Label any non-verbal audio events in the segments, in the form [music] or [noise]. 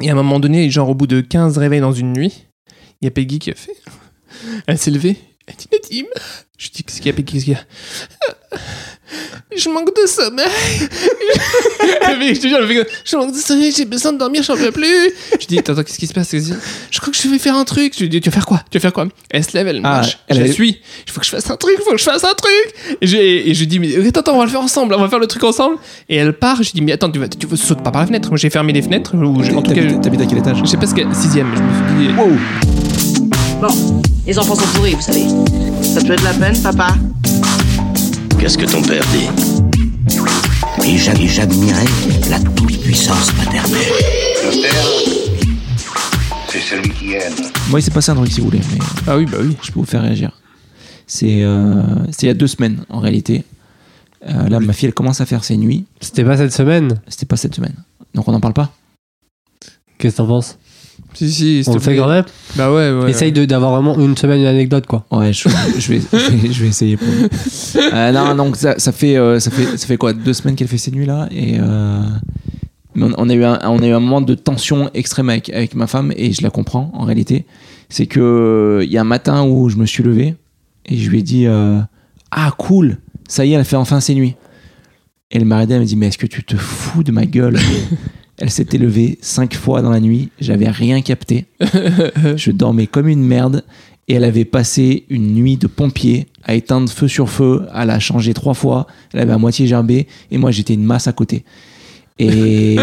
Et à un moment donné, genre au bout de 15 réveils dans une nuit, il y a Peggy qui a fait. [laughs] Elle s'est levée. Elle dit Nadim. Je dis Qu'est-ce qu'il y a, Peggy Qu'est-ce qu'il y a? Je manque de sommeil. [laughs] Je te jure, elle fait que, Je manque de sommeil, j'ai besoin de dormir, j'en peux plus. Je dis Attends, qu'est-ce qui se passe Je crois que je vais faire un truc. Je lui dis Tu vas faire quoi? Tu vas faire quoi? Elle se lève, elle Ah, marche. elle je la suis. Il faut que je fasse un truc, il faut que je fasse un truc. Et je, et je dis Mais attends, attends, on va le faire ensemble, on va faire le truc ensemble. Et elle part. Je dis Mais attends, tu, vas, tu vas- sautes pas par la fenêtre. Moi, j'ai fermé les fenêtres. Ou j'ai- en tout cas, T'habites à quel étage? je sais pas ce qu'elle. Sixième, je me suis dit. Wow Bon, les enfants sont pourris, vous savez. Ça te fait de la peine, papa? Qu'est-ce que ton père dit Et j'a- et j'admirais la toute-puissance paternelle. Le père, c'est celui qui aime. Moi, il s'est passé un truc si vous voulez, mais Ah oui, bah oui. je peux vous faire réagir. C'est euh, il y a deux semaines en réalité. Euh, là, ma fille, elle commence à faire ses nuits. C'était pas cette semaine? C'était pas cette semaine. Donc on n'en parle pas? Qu'est-ce que t'en penses? Si, si, On le fait quand même Bah ouais, ouais. Essaye de- d'avoir vraiment une semaine, une anecdote, quoi. Ouais, je, je vais, je, vais, je vais essayer. Pour. Euh, non, donc ça, ça fait, euh, ça fait, ça fait quoi? Deux semaines qu'elle fait ses nuits là et euh, on, on a eu un, on a eu un moment de tension extrême avec, avec ma femme et je la comprends en réalité. C'est que euh, il y a un matin où je me suis levé et je lui ai dit euh, ah cool, ça y est, elle fait enfin ses nuits. Et elle m'a arrêté, elle m'a dit mais est-ce que tu te fous de ma gueule? Elle s'était levée cinq fois dans la nuit, j'avais rien capté. [laughs] Je dormais comme une merde et elle avait passé une nuit de pompier à éteindre feu sur feu, à la changer trois fois, elle avait à moitié gerbé et moi j'étais une masse à côté. Et,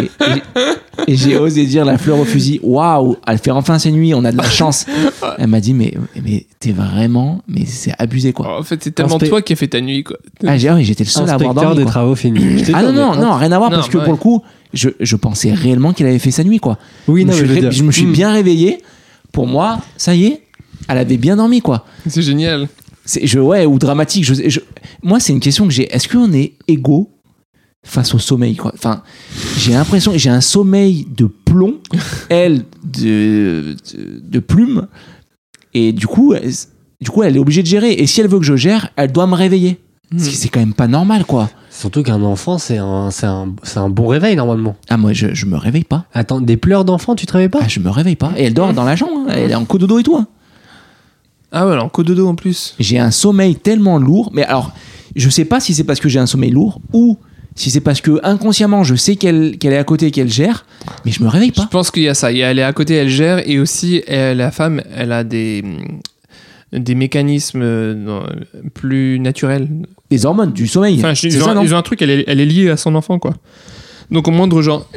[laughs] j'ai osé dire la fleur au fusil, waouh, elle fait enfin ses nuits, on a de la chance. [laughs] Elle m'a dit mais mais t'es vraiment, mais c'est abusé quoi. En fait, c'est tellement toi qui as fait ta nuit, quoi. Ah, j'ai- ah oui, j'étais le seul à avoir dormi. des quoi. travaux finis. Ah non, on non, non, rien à voir Non, parce que pour le coup, je, je pensais réellement qu'il avait fait sa nuit quoi. Oui, je, non, me suis, je ré- me suis Hmm. bien réveillé. Pour moi, ça y est, elle avait bien dormi quoi. C'est génial. C'est je ouais ou dramatique. Je, moi, c'est une question que j'ai. Est-ce qu'on est égaux face au sommeil quoi? Enfin, j'ai l'impression que j'ai un sommeil de plomb, [laughs] elle de, de, de plume, et du coup, elle, du coup, elle est obligée de gérer. Et si elle veut que je gère, elle doit me réveiller. Ce qui- C'est quand même pas normal quoi. Surtout qu'un enfant, c'est un, c'est un, c'est un bon réveil, normalement. Ah moi, je, je me réveille pas. Attends, des pleurs d'enfant, tu te réveilles pas Ah, je me réveille pas. Et elle dort dans la chambre. hein. Elle est en cododo et tout. hein. Ah ouais, alors, cododo en plus. J'ai un sommeil tellement lourd. Mais alors, je sais pas si c'est parce que j'ai un sommeil lourd ou si c'est parce que inconsciemment je sais qu'elle qu'elle est à côté et qu'elle gère, mais je me réveille Je pas. pense qu'il y a ça. Il y a- Elle est à côté, elle gère, et aussi, elle, la femme, elle a des, des mécanismes euh, plus naturels. Les hormones du sommeil. Enfin, je- c'est ils, ont, ça, non ils ont un truc, elle est, elle est liée à son enfant, quoi. Donc, au moindre genre.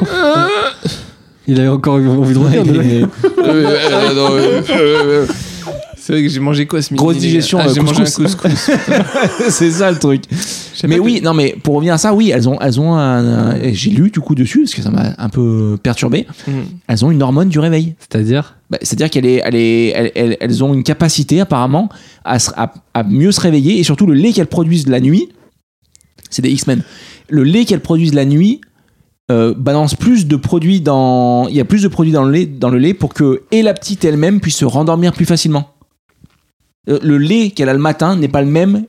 Il avait encore envie de revenir. [laughs] C'est vrai que j'ai mangé quoi ce midi Grosse digestion, Ah, euh, J'ai mangé un couscous. [laughs] c'est ça le truc. Mais oui, non, mais pour revenir à ça, oui, elles ont, elles ont un, j'ai lu du coup dessus parce que ça m'a un peu perturbé. Mhm. Elles ont une hormone du réveil. C'est-à-dire? Bah, C'est-à-dire qu'elles est, elle est, elles, elles- elles ont une capacité apparemment à, se- à- à mieux se réveiller et surtout le lait qu'elles produisent la nuit, c'est des X-Men. Le lait qu'elles produisent la nuit euh, balance plus de produits dans, il y a plus de produits dans le lait, dans le lait pour que et la petite elle-même puisse se rendormir plus facilement. Euh, Le lait qu'elle a le matin n'est pas le même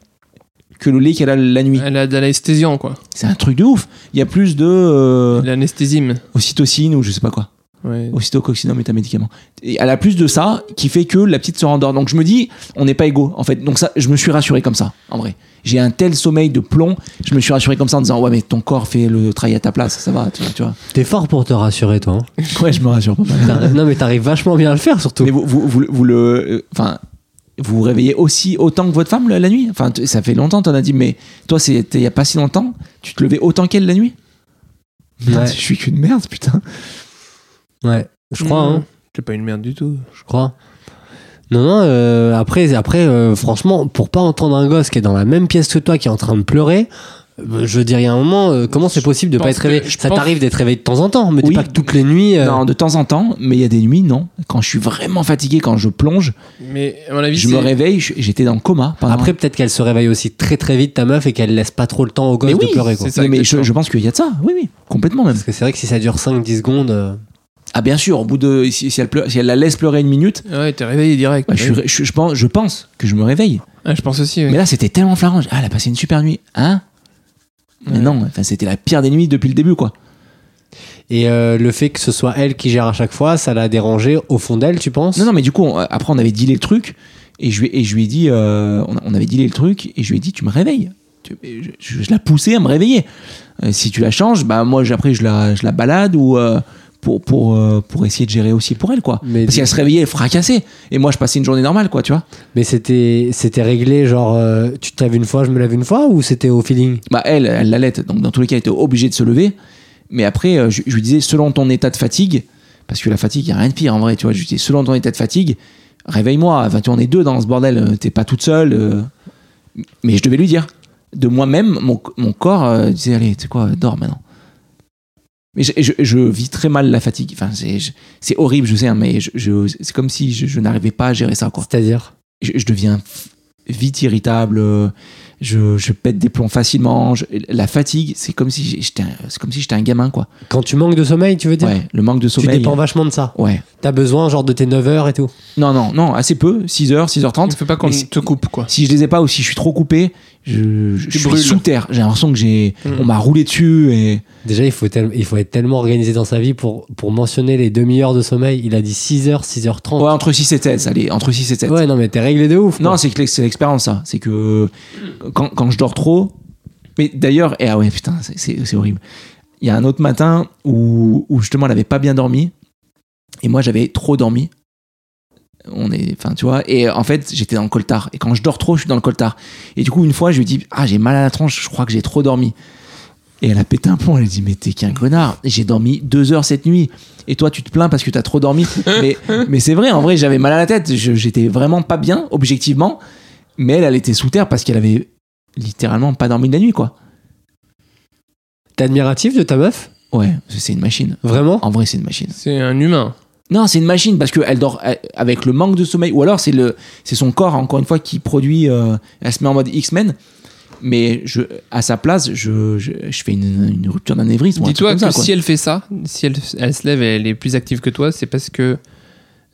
que le lait qu'elle a la nuit. Elle a de l'anesthésiant, quoi. C'est un truc de ouf. Il y a plus de euh, L'anesthésime. ocytocine ou je sais pas quoi. Ouais. Ocytococcinum est un médicament. Et elle a plus de ça qui fait que la petite se rendort. Donc je me dis, on n'est pas égaux en fait. Donc ça, je me suis rassuré comme ça, en vrai. J'ai un tel sommeil de plomb, je me suis rassuré comme ça en disant, ouais, mais ton corps fait le travail à ta place, ça va, tu vois. Tu vois. T'es fort pour te rassurer, toi. hein. Ouais, je me rassure pas mal. Non, mais t'arrives vachement bien à le faire, surtout. Mais vous, vous, vous, vous le. euh, Enfin. Vous vous réveillez aussi autant que votre femme la, la nuit? Enfin, ça fait longtemps, t'en as dit, mais toi, c'était il y a pas si longtemps, tu te levais autant qu'elle la nuit? Ouais. Je suis qu'une merde, putain. Ouais, je crois, hein. T'es pas une merde du tout. Je crois. Non, non, euh, après, après euh, franchement, pour pas entendre un gosse qui est dans la même pièce que toi, qui est en train de pleurer, euh, je veux dire, il y a un moment, euh, comment c'est possible de pas être réveillé Ça pense- t'arrive d'être réveillé de temps en temps, mais Oui. pas que toutes les nuits. euh, Non, de temps en temps, mais il y a des nuits, non. Quand je suis vraiment fatigué, quand je plonge, Mais à mon avis, je me réveille, j'étais dans le coma. pendant- Après, peut-être qu'elle se réveille aussi très très vite, ta meuf, et qu'elle laisse pas trop le temps au gosse mais de oui, pleurer. Quoi. c'est ça, mais, mais je, pense qu'il y a de ça. Oui, oui, complètement même. Parce que c'est vrai que si ça dure 5-10 secondes. euh, Ah, bien sûr, au bout de. Si, si elle, pleure- si elle la laisse pleurer une minute, Ouais, t'es réveillé direct. bah, je, pense, je pense que je me réveille. Ah, je pense aussi. ouais. Mais là, c'était tellement flagrant. Ah, elle a passé une super nuit. Hein? Mais non, enfin, c'était la pire des nuits depuis le début, quoi. Et euh, le fait que ce soit elle qui gère à chaque fois, ça l'a dérangé au fond d'elle, tu penses? Non, non, mais du coup, on- après, on avait dealé le truc. Et je lui, et je lui ai dit, euh, on, on avait dealé le truc. Et je lui ai dit, tu me réveilles. Tu- Je, je, je l'ai poussé à me réveiller. Euh, si tu la changes, bah moi, après, je la, je la balade ou. Pour, pour, euh, pour essayer de gérer aussi pour elle, quoi. Mais Parce qu'elle se réveillait fracassée. Et moi, je passais une journée normale, quoi, tu vois. Mais c'était c'était réglé, genre, euh, tu te lèves une fois, je me lève une fois, ou c'était au feeling? Bah, elle, elle l'allait. Donc, dans tous les cas, elle était obligée de se lever. Mais après, euh, je, je lui disais, selon ton état de fatigue, parce que la fatigue, il n'y a rien de pire en vrai, tu vois. Je lui disais, selon ton état de fatigue, réveille-moi. Enfin, tu on est deux dans ce bordel. T'es pas toute seule. Mais je devais lui dire. De moi-même, mon, mon corps disait, allez, tu sais quoi, dors maintenant. Mais je, je- je vis très mal la fatigue. Enfin, c'est horrible, je sais, hein, mais je, c'est comme si je, n'arrivais pas à gérer ça, quoi C'est-à-dire? Je, je deviens vite irritable, euh, je, je pète des plombs facilement. je- la fatigue, c'est comme si j'étais c'est comme si j'étais un gamin, quoi. Quand tu manques de sommeil, tu veux dire Ouais, le manque de Tu sommeil. dépends vachement de ça. Ouais. T'as besoin, genre, de tes 9 heures et tout. Non, non, non, assez peu, 6h, 6h30. Il faut pas qu'on te coupe, quoi. Si je les ai pas ou si je suis trop coupé, je, je, Tu je suis sous terre. J'ai l'impression que j'ai, on m'a roulé dessus et Déjà, il faut, tel- il faut être tellement organisé dans sa vie pour, pour mentionner les demi-heures de sommeil. Il a dit 6h, 6h30. ouais, entre 6 et 7, allez, entre 6 et 7. Ouais, non, mais t'es réglé de ouf. Non, c'est que c'est l'expérience, ça. C'est que quand, quand je dors trop. Mais d'ailleurs, et ah ouais, putain, c'est- horrible. Il y a un autre matin où, où justement elle avait pas bien dormi. Et moi, j'avais trop dormi. On est, enfin, tu vois. Et en fait, j'étais dans le coltard. Et quand je dors trop, je suis dans le coltard. Et du coup, une fois, je lui dis Ah, j'ai mal à la tronche, je crois que j'ai trop dormi. Et elle a pété un plomb. Elle a dit Mais t'es qu'un connard. J'ai dormi deux heures cette nuit. Et toi, tu te plains parce que t'as trop dormi. mais [laughs] mais c'est vrai, en vrai, j'avais mal à la tête. J'étais vraiment pas bien, objectivement. Mais elle, elle était sous terre parce qu'elle avait littéralement pas dormi de la nuit, quoi. T'es admiratif de ta meuf? Ouais, c'est une machine. Vraiment? En vrai, c'est une machine. C'est un humain. Non, c'est une machine parce qu'elle dort avec le manque de sommeil. Ou alors, c'est le, c'est son corps, encore une fois, qui produit. euh, elle se met en mode X-Men. Mais je, à sa place, je, je, je fais une, une rupture d'anévrisme. un Dis-toi que ça, si elle fait ça, si elle, elle se lève et elle est plus active que toi, c'est parce que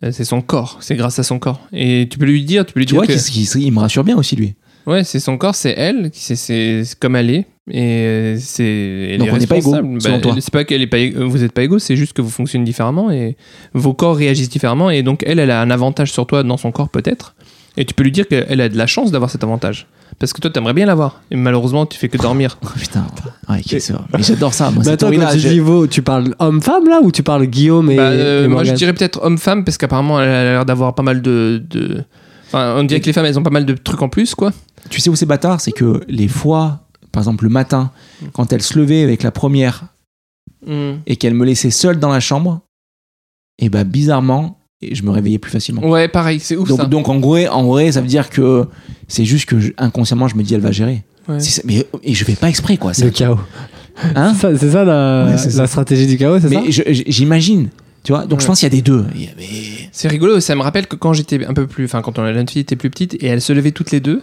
euh, c'est son corps. C'est grâce à son corps. Et tu peux lui dire, tu peux lui Tu dire vois que qu'il qu'il- il me rassure bien aussi, lui. Ouais, c'est son corps, c'est elle, c'est comme elle est. Et euh, c'est. elle Donc est on n'est pas égaux, toi. C'est pas qu'elle est pas, vous êtes pas égaux, c'est juste que vous fonctionnez différemment et vos corps réagissent différemment. Et donc elle, elle a un avantage sur toi dans son corps peut-être. Et tu peux lui dire qu'elle a de la chance d'avoir cet avantage. Parce que toi, t'aimerais bien l'avoir. Et malheureusement, tu fais que dormir. [laughs] Oh, putain. Ouais, ok, c'est vrai. Mais j'adore ça. Moi, [laughs] attends, théorie-là, quand tu je- dis Vo, tu parles homme-femme là ou tu parles Guillaume et, Bah, euh, et moi, je dirais peut-être homme-femme parce qu'apparemment, elle a l'air d'avoir pas mal de. de- Enfin, on dirait que les femmes, elles ont pas mal de trucs en plus, quoi. Tu sais où c'est bâtard C'est que les fois, par exemple le matin, quand elle se levait avec la première et qu'elle me laissait seule dans la chambre, et bah bizarrement, et je me réveillais plus facilement. Ouais, pareil, c'est ouf ça. Donc, donc en vrai, en vrai, ça veut dire que c'est juste que je- inconsciemment je me dis elle va gérer. Ouais. C'est ça- mais et je fais pas exprès quoi. Le chaos. hein C'est ça- la, Ouais, c'est ça. la stratégie du chaos, c'est ça? mais j'imagine, tu vois. Donc je pense qu'il y a des deux. C'est rigolo, ça me rappelle que quand j'étais un peu plus. Enfin, quand on, la jeune fille était plus petite et elles se levaient toutes les deux,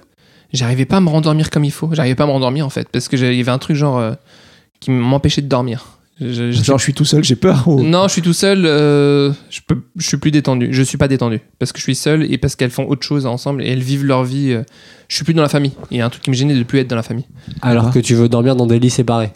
j'arrivais pas à me rendormir comme il faut. J'arrivais pas à me rendormir en fait. Parce que il y avait un truc genre. euh, qui m'empêchait de dormir. Je- je- Genre je suis tout seul, j'ai peur. ou- Non, je suis tout seul. euh, je, peux, je suis plus détendu. Je suis pas détendu parce que je suis seul et parce qu'elles font autre chose ensemble et elles vivent leur vie. euh, je suis plus dans la famille. Il y a un truc qui me gênait de plus être dans la famille. Alors que tu veux dormir dans des lits séparés.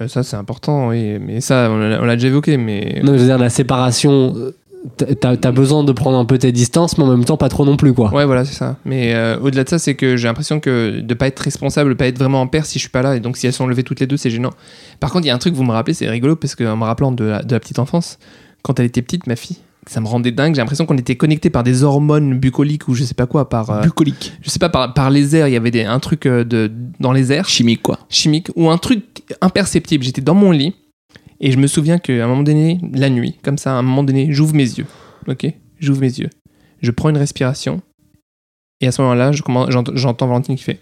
Euh, ça, c'est important, oui. Mais ça, on l'a déjà évoqué. Mais Non, je veux dire, la séparation, euh, t'as besoin de prendre un peu tes distances, mais en même temps pas trop non plus, quoi. ouais, voilà, c'est ça. Mais euh, au-delà de ça, c'est que j'ai l'impression que de pas être responsable, de pas être vraiment en paire si je suis pas là. Et donc, si elles sont levées toutes les deux, c'est gênant. Par contre, il y a un truc, vous me rappelez, c'est rigolo parce qu'en me rappelant de la, de la petite enfance, quand elle était petite, ma fille, ça me rendait dingue. J'ai l'impression qu'on était connectés par des hormones bucoliques ou je sais pas quoi, par. euh, Bucolique, je sais pas, par, par les airs, il y avait des, un truc euh, de, dans les airs, chimique quoi. chimique, ou un truc imperceptible. J'étais dans mon lit, et je me souviens qu'à un moment donné, la nuit, comme ça, à un moment donné, j'ouvre mes yeux. Ok? J'ouvre mes yeux. Je prends une respiration, et à ce moment-là, j'entends Valentine qui fait.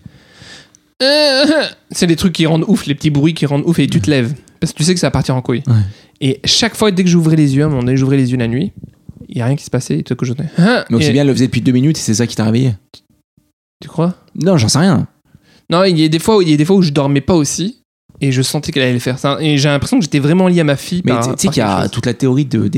Euh, C'est des trucs qui rendent ouf, les petits bruits qui rendent ouf, et tu te lèves. Parce que tu sais que ça va partir en couille. Ouais. Et chaque fois, dès que j'ouvrais les yeux, à un moment donné, j'ouvrais les yeux la nuit, il y a rien qui se passait, et tout que je Ah Donc c'est bien, elle le faisait depuis deux minutes et c'est ça qui t'a réveillé. Tu crois? Non, j'en sais rien. Non, il y a des fois où il y a des fois où je dormais pas aussi et je sentais qu'elle allait le faire ça et j'ai l'impression que j'étais vraiment lié à ma fille Mais tu sais qu'il y a chose. toute la théorie de,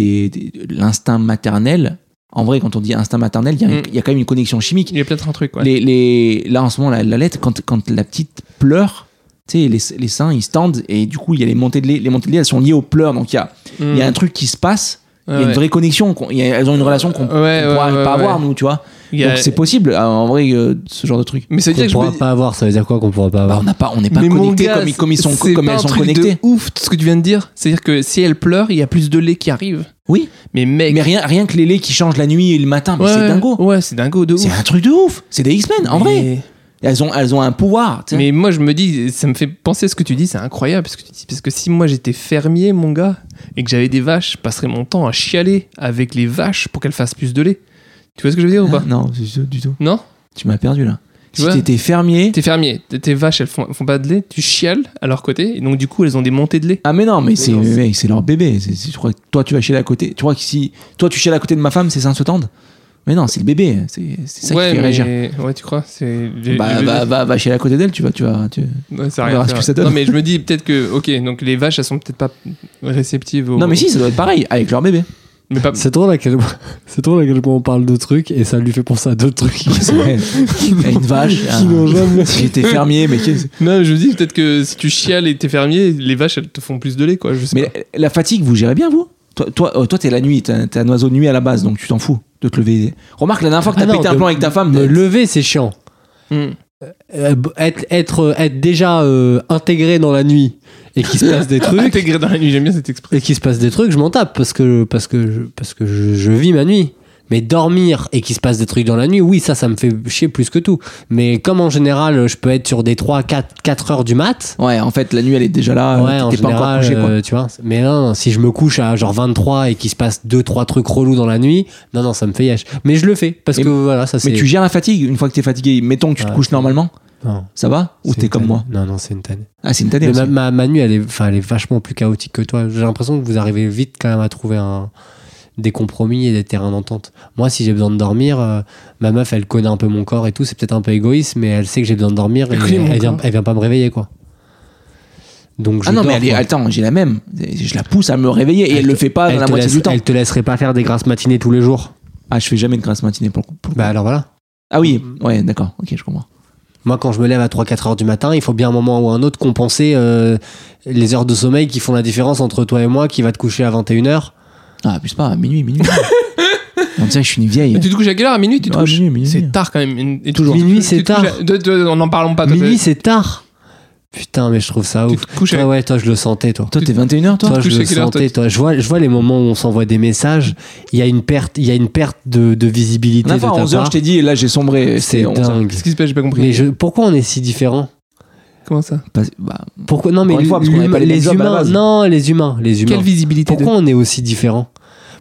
l'instinct maternel. En vrai, quand on dit instinct maternel, il y, a- Mm. il y a quand même une connexion chimique. il y a peut-être un truc ouais. Les, les, là, en ce moment, la, la lettre, quand, quand la petite pleure, tu sais, les, les seins, ils se tendent et du coup, il y a les montées de lait. Les montées de lait, elles sont liées aux pleurs. Donc, il y a, il y a un truc qui se passe. Il y a une. Ouais. vraie connexion. y a- elles ont une relation qu'on Ouais, qu'on ouais, pourra ouais, pas ouais. avoir, nous, tu vois. A- Donc, c'est possible, euh, en vrai, euh, ce genre de truc. Mais ça veut dire Qu'on pourra me- pas avoir, ça veut dire quoi qu'on pourra pas Bah, avoir on n'a pas, on n'est pas gars, comme, ils- comme ils sont, c'est comme pas elles un sont truc connectées. De ouf, ce que tu viens de dire. C'est-à-dire que si elle pleure, il y a plus de lait qui arrive. Oui, Mais mec. mais rien, rien que les laits qui changent la nuit et le matin, mais ouais, c'est dingo. Ouais, c'est dingo de ouf. C'est un truc de ouf. C'est des X-Men, en vrai. Elles ont, elles ont un pouvoir. tu sais. Mais moi, je me dis, ça me fait penser à ce que tu dis, c'est incroyable ce que tu dis. Parce que si moi j'étais fermier, mon gars, et que j'avais des vaches, je passerais mon temps à chialer avec les vaches pour qu'elles fassent plus de lait. Tu vois ce que je veux dire ou Ah, pas non, du tout, du tout. Non Tu m'as perdu là. Tu si vois t'étais fermier. T'es fermier, tes- tes vaches elles font, font pas de lait, tu chiales à leur côté, et donc du coup elles ont des montées de lait. Ah mais non, mais c'est c'est- c'est leur bébé. C'est- c'est- tu crois que toi tu vas chialer à côté. Tu crois que si toi tu chiales à côté de ma femme, ses seins se tendent Mais non, c'est le bébé. C'est ça ouais, qui fait réagir. ouais, tu crois Bah, va, va, va chialer à côté d'elle, tu vas, tu vas. Tu... Ouais, ça rien ce que ça donne. Non mais je me dis peut-être que, ok, donc les vaches elles sont peut-être pas réceptives au... Non mais si, ça doit être pareil avec leur bébé. Mais pas... C'est drôle à quel c'est drôle à quel point on parle de trucs et ça lui fait penser à d'autres trucs C'est vrai. Il y a une vache. qui n'ont jamais. Si j'étais fermier, mais qu'est-ce- Non, je me dis peut-être que si tu chiales et t'es fermier, les vaches elles te font plus de lait quoi, je sais Mais pas. la, la fatigue, vous gérez bien vous? Toi, toi, oh, toi, t'es la nuit, t'es un, t'es un oiseau de nuit à la base, donc tu t'en fous de te lever. Remarque la dernière fois que t'as Ah non, pété un de- plan avec ta femme. Me t'es- lever, c'est chiant. Hmm. Euh, être, être, être déjà euh, intégré dans la nuit et qu'il se passe des [laughs] trucs Intégré dans la nuit, j'aime bien cette expression. et qu'il se passe des trucs, je m'en tape parce que parce que je, parce que je, je vis ma nuit. Mais dormir et qu'il se passe des trucs dans la nuit, oui, ça, ça me fait chier plus que tout. Mais comme en général, je peux être sur des 3, 4, 4 heures du mat, Ouais, en fait, la nuit, elle est déjà là. ouais, en pas encore couché, quoi. euh, tu vois. Mais non, non, si je me couche à genre 23 et qu'il se passe 2, 3 trucs relous dans la nuit, non, non, ça me fait yesh. Mais je le fais parce que voilà, ça c'est. Mais tu gères la fatigue une fois que t'es fatigué. Mettons que tu te couches normalement, Non, ça va Ou t'es comme moi Non, non, c'est une tannée. Ah, c'est une tannée ma, ma, ma nuit, elle est, elle est vachement plus chaotique que toi. J'ai l'impression que vous arrivez vite quand même à trouver un, des compromis et des terrains d'entente. Moi, si j'ai besoin de dormir, euh, ma meuf, elle connaît un peu mon corps et tout. C'est peut-être un peu égoïste, mais elle sait que j'ai besoin de dormir et Elle elle vient, elle vient pas me réveiller, quoi. Donc, je Ah non, mais elle est- attends, j'ai la même. Je la pousse à me réveiller et elle, Elle le fait pas elle dans la moitié laisse- du temps. Elle te laisserait pas faire des grasses matinées tous les jours. Ah, je fais jamais de grasse matinée pour le coup. pour. Bah alors voilà. Ah oui, ouais, d'accord, ok, je comprends. Moi, quand je me lève à 3-4 heures du matin, il faut bien un moment ou un autre compenser euh, les heures de sommeil qui font la différence entre toi et moi qui va te coucher à 21h. Ah, abuse pas, minuit, minuit. [laughs] On dirait que je suis une vieille. Mais tu te couches à quelle heure À minuit tu te Ah, couches minuit, minuit. C'est tard quand même. Et Toujours. Minuit, c'est tard. à- de- de- On n'en parlons pas. Minuit, c'est tard. Putain, mais je trouve ça Tu ouf. te couches Toi, ouais, toi, je le sentais, toi. Toi, t'es 21h, toi Toi, je le sentais, toi. Je vois, je vois les moments où on s'envoie des messages. Il y a une perte, il y a une perte de, de visibilité de ta 11h, part. je t'ai dit, et là, j'ai sombré. C'est 11 heures. dingue. Qu'est-ce qui se passe? J'ai pas compris. Mais je, pourquoi on est si différents Comment ça Parce- bah, Pourquoi non mais Encore une fois, parce qu'on avait l'humain- pas les mêmes les jobs à la humains, base. non les humains, les humains. Quelle visibilité de- Pourquoi on est aussi différents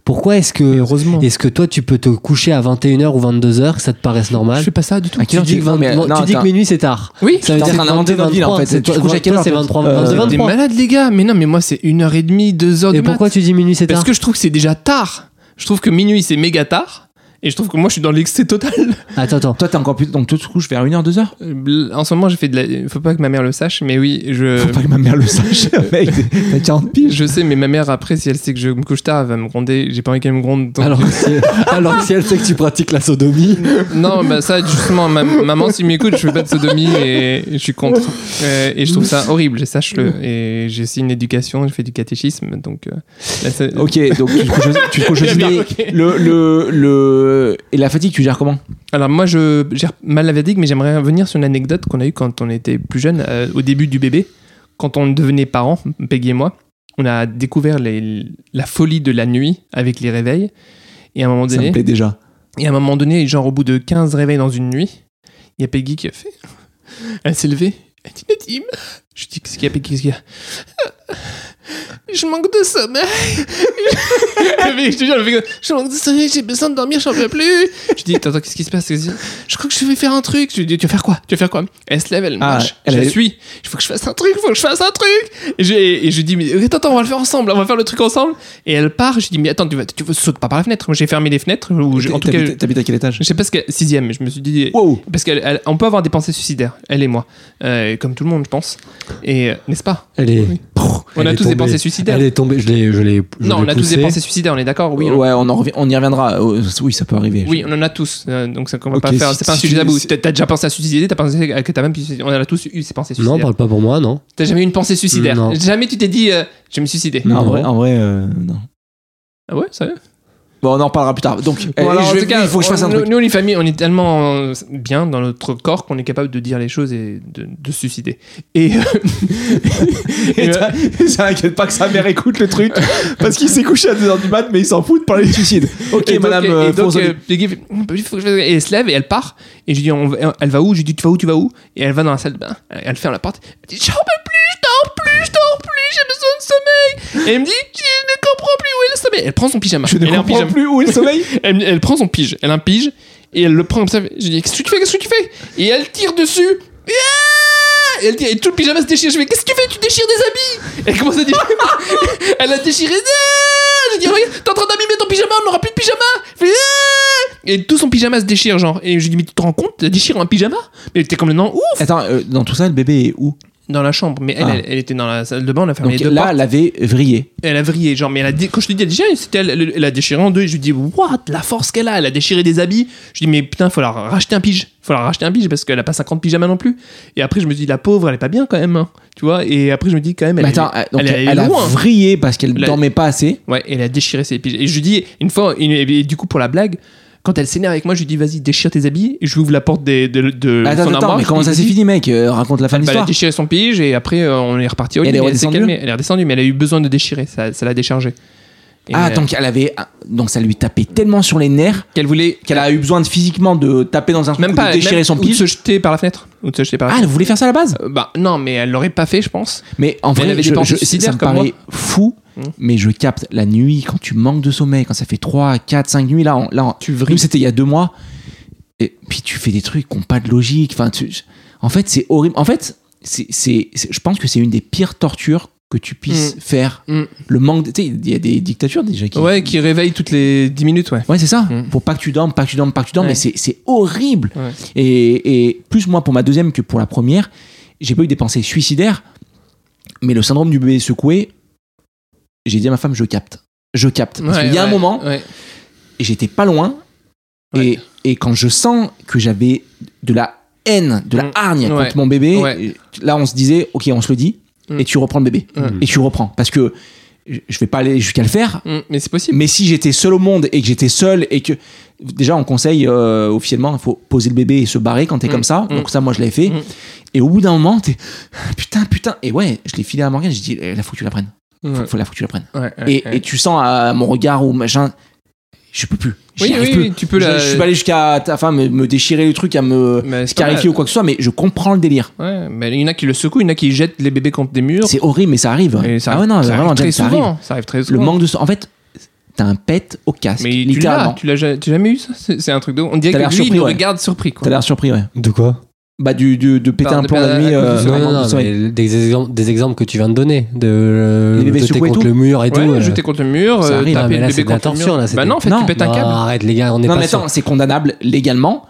Pourquoi est-ce que Heureusement. est-ce que toi tu peux te coucher à 21h ou 22h que ça te paraisse normal Je fais pas ça du tout. À Tu heure dis tu- que, 20 non, mais- non, non, tu dis que attends. minuit c'est tard. Oui, Ça veut T'es en dire train que d'inventer 22, notre ville, en 23, fait. c'est Tu te toi- couches à quelle toi, heure, c'est toi 23 Euh, 22, T'es 23. malade les gars Mais non, mais moi c'est 1h30, 2h Et du pourquoi mat. tu dis minuit c'est Parce tard que je trouve que c'est déjà tard? Je trouve que minuit c'est méga tard. Et je trouve que moi je suis dans l'excès total. [laughs] Attends attends. Toi, t'es encore plus. Donc, toi, tu te couches vers 1h, 2h Euh, En ce moment, j'ai fait de la. Faut pas que ma mère le sache, mais oui, je. Faut pas que ma mère le sache, [laughs] mec. T'as 40 piges. Je sais, mais ma mère, après, si elle sait que je me couche tard, elle va me gronder. J'ai pas envie qu'elle me gronde. donc- Alors que, [laughs] si, alors que si elle sait que tu pratiques la sodomie. Non, bah ça, justement, ma- maman, s'il m'écoute, je fais pas de sodomie et je suis contre. Euh, et je trouve ça horrible, sache-le. Et j'ai aussi une éducation, j'ai fait du catéchisme, donc. euh, là, ça- Ok, donc tu te couches, tu te couches ok. Le, le, Et la fatigue, tu gères comment Alors, moi, je gère mal la fatigue, mais j'aimerais revenir sur une anecdote qu'on a eue quand on était plus jeune, euh, au début du bébé. Quand on devenait parents, Peggy et moi, on a découvert les- la folie de la nuit avec les réveils. Et à un moment Ça me donné, plaît déjà. Et à un moment donné, genre au bout de 15 réveils dans une nuit, il y a Peggy qui a fait. [laughs] Elle s'est levée. Elle dit Nadim. Je dis Qu'est-ce qu'il y a, Qu'est-ce qu'il y a? Je manque de sommeil. Je [laughs] te jure, elle fait, je manque de sommeil, j'ai besoin de dormir, j'en peux plus. Je dis Attends, qu'est-ce qui se passe Je crois que je vais faire un truc. Je lui dis Tu vas faire quoi? Tu vas faire quoi? Elle se lève, elle Ah, marche. elle je la suis. Il faut que je fasse un truc, il faut que je fasse un truc. Et, j'ai- et je dis Mais attends, attends, on va le faire ensemble, on va faire le truc ensemble. Et elle part. Je dis Mais attends, tu, vas, tu sautes pas par la fenêtre. Moi, j'ai fermé les fenêtres. Ou j'ai- en tout cas, T'habites t'habites à quel étage? je sais pas ce qu'elle. Sixième, je me suis dit. Wow Parce qu'on peut avoir des pensées suicidaires, elle et moi. Euh, comme tout le monde, je pense. Et euh, n'est-ce pas Elle est. Oui. On elle a tous des pensées suicidaires. Elle est tombée. Je l'ai. Je l'ai. Non, on a tous des pensées suicidaires, on est d'accord Oui, on- Ouais, on, en revient- on y reviendra. Euh, Oui, ça peut arriver. oui, on en a tous. Euh, donc ça qu'on va Ok, pas faire. si- C'est pas un si sujet tabou. si- T'as t'as déjà pensé à suicider T'as pensé que t'as même On a tous eu ces pensées Non, suicidaires. parle pas pour moi, non. T'as jamais eu une pensée suicidaire Non. Jamais tu t'es dit euh, je vais me suicider Non, en Non. vrai, en vrai euh, non. Ah ouais, sérieux? Bon, on en reparlera plus tard. Donc, Bon, euh, alors, je en vais- tout cas, il faut que je fasse un truc. Nous, les familles, on est tellement euh, bien dans notre corps qu'on est capable de dire les choses et de, de se suicider. Et, euh, [laughs] Et ça, ça inquiète pas que sa mère écoute le truc parce qu'il s'est couché à 2h du mat, mais il s'en fout de parler de suicide. [laughs] Ok, et donc, madame. et euh, donc, euh, fasse- et elle se lève et elle part. Et je lui dis, on elle va où? Je lui dis, tu vas où Tu vas où? Et elle va dans la salle de bain. Elle ferme la porte. Elle dit, j'en peux plus, je dors plus, je dors plus, j'ai besoin de sommeil. Et elle me dit, je ne comprends plus où est le sommeil. Elle prend son pyjama. je ne elle comprends plus où est le sommeil. [laughs] Elle, prend son pige, elle a un pige, et elle le prend comme ça. Je lui dis, qu'est-ce que tu fais, qu'est-ce que tu fais? Et elle tire dessus. Et, elle dit, et tout le pyjama se déchire. Je fais, qu'est-ce que tu fais? Tu déchires des habits? Elle commence à dire, [laughs] elle a déchiré. Je dis, regarde, t'es en train d'abîmer ton pyjama, on n'aura plus de pyjama. Ah et tout son pyjama se déchire, genre. Et je lui dis, mais tu te rends compte, t'as déchiré un pyjama? Mais t'es complètement ouf Attends, euh, dans tout ça, le bébé est où? Dans la chambre, mais elle, Ah. elle, elle était dans la salle de bain, on a fermé Donc les deux là, portes. elle avait vrillé. Elle a vrillé, genre, mais elle a dé- quand je te dis elle déchiré, c'était elle, elle, elle a déchiré en deux. Et je lui dis, what, la force qu'elle a, elle a déchiré des habits. Je dis, mais putain, faut la racheter un pige. Faut la racheter un pige parce qu'elle a pas 50 pyjamas non plus. Et après, je me dis, la pauvre, elle est pas bien quand même, hein, tu vois. Et après, je me dis, quand même, elle, attends, est- donc elle, a vrillé parce qu'elle dormait pas assez. Ouais, elle a déchiré ses piges. Et je lui dis, une fois, et du coup, pour la blague, quand elle s'énerve avec moi, je lui dis, vas-y, déchire tes habits. Et je lui ouvre la porte des- de, de Attends, son attends, armoire, mais comment ça s'est fini, mec Euh, Raconte la fin de bah, elle a l'histoire. déchiré son pige et après euh, on est reparti au Et lit. elle s'est calmée. Elle est redescendue, mais elle a eu besoin de déchirer. Ça, ça l'a déchargé. Et, Ah, euh, donc elle avait, donc ça lui tapait tellement sur les nerfs qu'elle voulait. qu'elle a eu besoin de physiquement de taper dans un truc Même pas de déchirer même- son ou de se jeter par la fenêtre. Ou de se jeter par la Ah, elle voulait faire ça à la base. Euh, Bah non, mais elle l'aurait pas fait, je pense. Mais en Mais elle vrai, avait des je- pensées je- ça me comme paraît fou, Mm. mais je capte la nuit quand tu manques de sommeil, quand ça fait 3, 4, 5 nuits. Là, on- là on- Tu vrilles. c'était il y a deux mois. Et puis tu fais des trucs qui n'ont pas de logique. Enfin, tu- en fait, c'est horrible. En fait, c'est, c'est- c'est- je pense que c'est une des pires tortures que tu puisses Mm. faire. Mm. Le manque. de- Tu sais, il y a des dictatures déjà qui. Ouais, qui réveille toutes les 10 minutes, ouais. Ouais, c'est ça. Pour pas que tu dormes, pas que tu dormes, pas que tu dormes. Ouais. Mais c'est, c'est horrible. Ouais. Et, et plus moi pour ma deuxième que pour la première, j'ai pas eu des pensées suicidaires. Mais le syndrome du bébé secoué, j'ai dit à ma femme, je capte. Je capte. Parce Ouais, qu'il y a un moment, ouais. et j'étais pas loin. Et, et quand je sens que j'avais de la haine, de la Mm. hargne contre mon bébé, là on se disait, ok, on se le dit, Mm. et tu reprends le bébé. Ouais. Et tu reprends. Parce que je vais pas aller jusqu'à le faire, Mm, Mais c'est possible. mais si j'étais seul au monde et que j'étais seul et que. Déjà, on conseille euh, officiellement, il faut poser le bébé et se barrer quand t'es Mm. comme ça. Mm. Donc, ça, moi, je l'avais fait. Mm. Et au bout d'un moment, t'es. Putain, putain. Et ouais, je l'ai filé à Morgane, j'ai dit, eh, là, faut que tu la prennes. Ouais, Faut, faut là, faut que tu la prennes. ouais, ouais, et, ouais. et tu sens à mon regard ou machin, je peux plus. Oui, oui, plus. tu peux je, la- je suis pas allé jusqu'à ta femme me, me déchirer le truc, à me scarifier ou quoi que ce soit, mais je comprends le délire. Ouais, mais il y en a qui le secouent, il y en a qui jettent les bébés contre des murs. C'est horrible, mais ça arrive. Et ça ah arrive- ouais, non, ça vraiment, arrive très ça souvent. arrive. Ça arrive très Le souvent. manque de. En fait, t'as un pet au casque. Mais tu littéralement. l'as, tu l'as jamais eu ça? C'est un truc de. On dirait que lui, il surpris, nous ouais. regarde surpris. Quoi. T'as l'air surpris, ouais. De quoi? Bah, du, du- de péter un plomb la nuit. euh, Non, non, non, mais des, exemples, des exemples que tu viens de donner. De euh, jeter contre tout. le mur et tout. Ouais, euh. jeter contre le mur, Ça euh, arrive, taper mais là, le c'est bébé contre le torture, mur. là, c'est Bah non, en fait, Non, tu pètes un Non, câble. arrête les gars, on n'est Non, pas mais attends, c'est condamnable légalement,